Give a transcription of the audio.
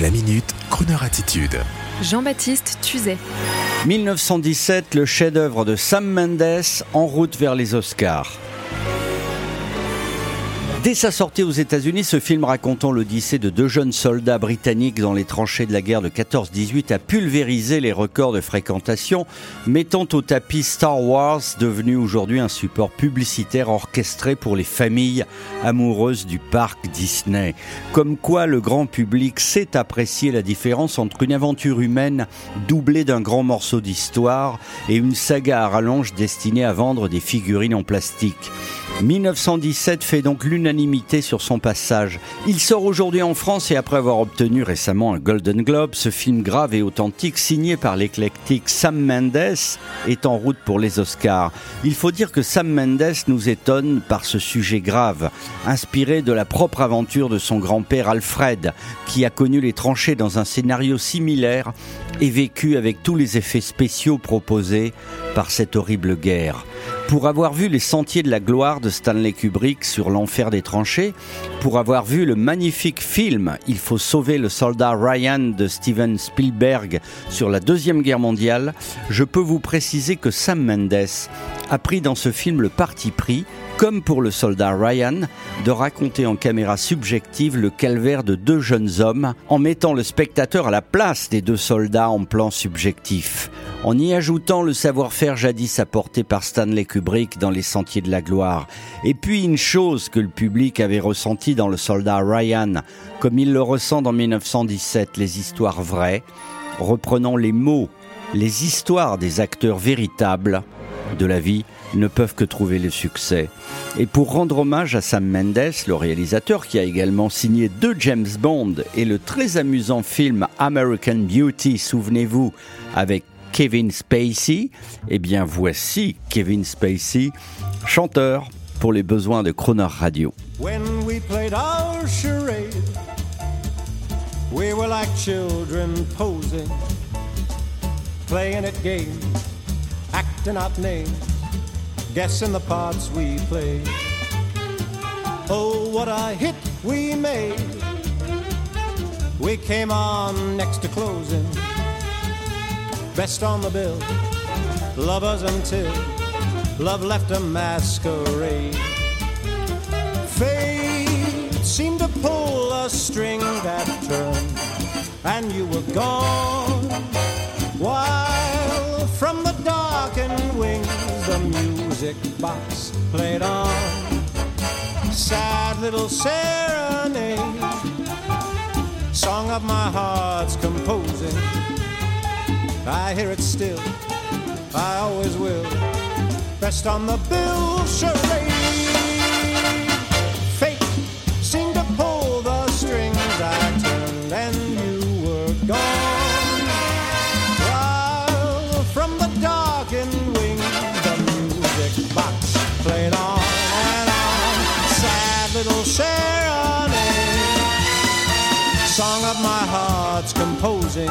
La minute, Kroneur attitude. Jean-Baptiste Tuzet. 1917, le chef-d'œuvre de Sam Mendes en route vers les Oscars. Dès sa sortie aux États-Unis, ce film racontant l'odyssée de deux jeunes soldats britanniques dans les tranchées de la guerre de 14-18 a pulvérisé les records de fréquentation, mettant au tapis Star Wars, devenu aujourd'hui un support publicitaire orchestré pour les familles amoureuses du parc Disney. Comme quoi le grand public sait apprécier la différence entre une aventure humaine doublée d'un grand morceau d'histoire et une saga à rallonge destinée à vendre des figurines en plastique. 1917 fait donc l'unanimité sur son passage. Il sort aujourd'hui en France et après avoir obtenu récemment un Golden Globe, ce film grave et authentique signé par l'éclectique Sam Mendes est en route pour les Oscars. Il faut dire que Sam Mendes nous étonne par ce sujet grave, inspiré de la propre aventure de son grand-père Alfred, qui a connu les tranchées dans un scénario similaire et vécu avec tous les effets spéciaux proposés par cette horrible guerre. Pour avoir vu Les Sentiers de la Gloire de Stanley Kubrick sur l'enfer des tranchées, pour avoir vu le magnifique film Il faut sauver le soldat Ryan de Steven Spielberg sur la Deuxième Guerre mondiale, je peux vous préciser que Sam Mendes a pris dans ce film le parti pris, comme pour le soldat Ryan, de raconter en caméra subjective le calvaire de deux jeunes hommes en mettant le spectateur à la place des deux soldats en plan subjectif en y ajoutant le savoir-faire jadis apporté par Stanley Kubrick dans Les Sentiers de la Gloire. Et puis une chose que le public avait ressenti dans Le Soldat Ryan, comme il le ressent dans 1917, les histoires vraies, reprenant les mots, les histoires des acteurs véritables de la vie ne peuvent que trouver le succès. Et pour rendre hommage à Sam Mendes, le réalisateur qui a également signé deux James Bond et le très amusant film American Beauty, souvenez-vous, avec Kevin Spacey, eh bien voici Kevin Spacey, chanteur pour les besoins de Croner Radio. When we played our charade, we were like children posing, playing at games, acting out names, guessing the parts we played. Oh, what a hit we made! We came on next to closing. Best on the bill. Lovers until love left a masquerade. Fate seemed to pull a string that turned, and you were gone. While from the darkened wings the music box played on. Sad little serenade, song of my heart's composing I hear it still, I always will. Best on the bill charade. Fate seemed to pull the strings I turned, and you were gone. While from the darkened wing, the music box played on and on. Sad little serenade, song of my heart's composing.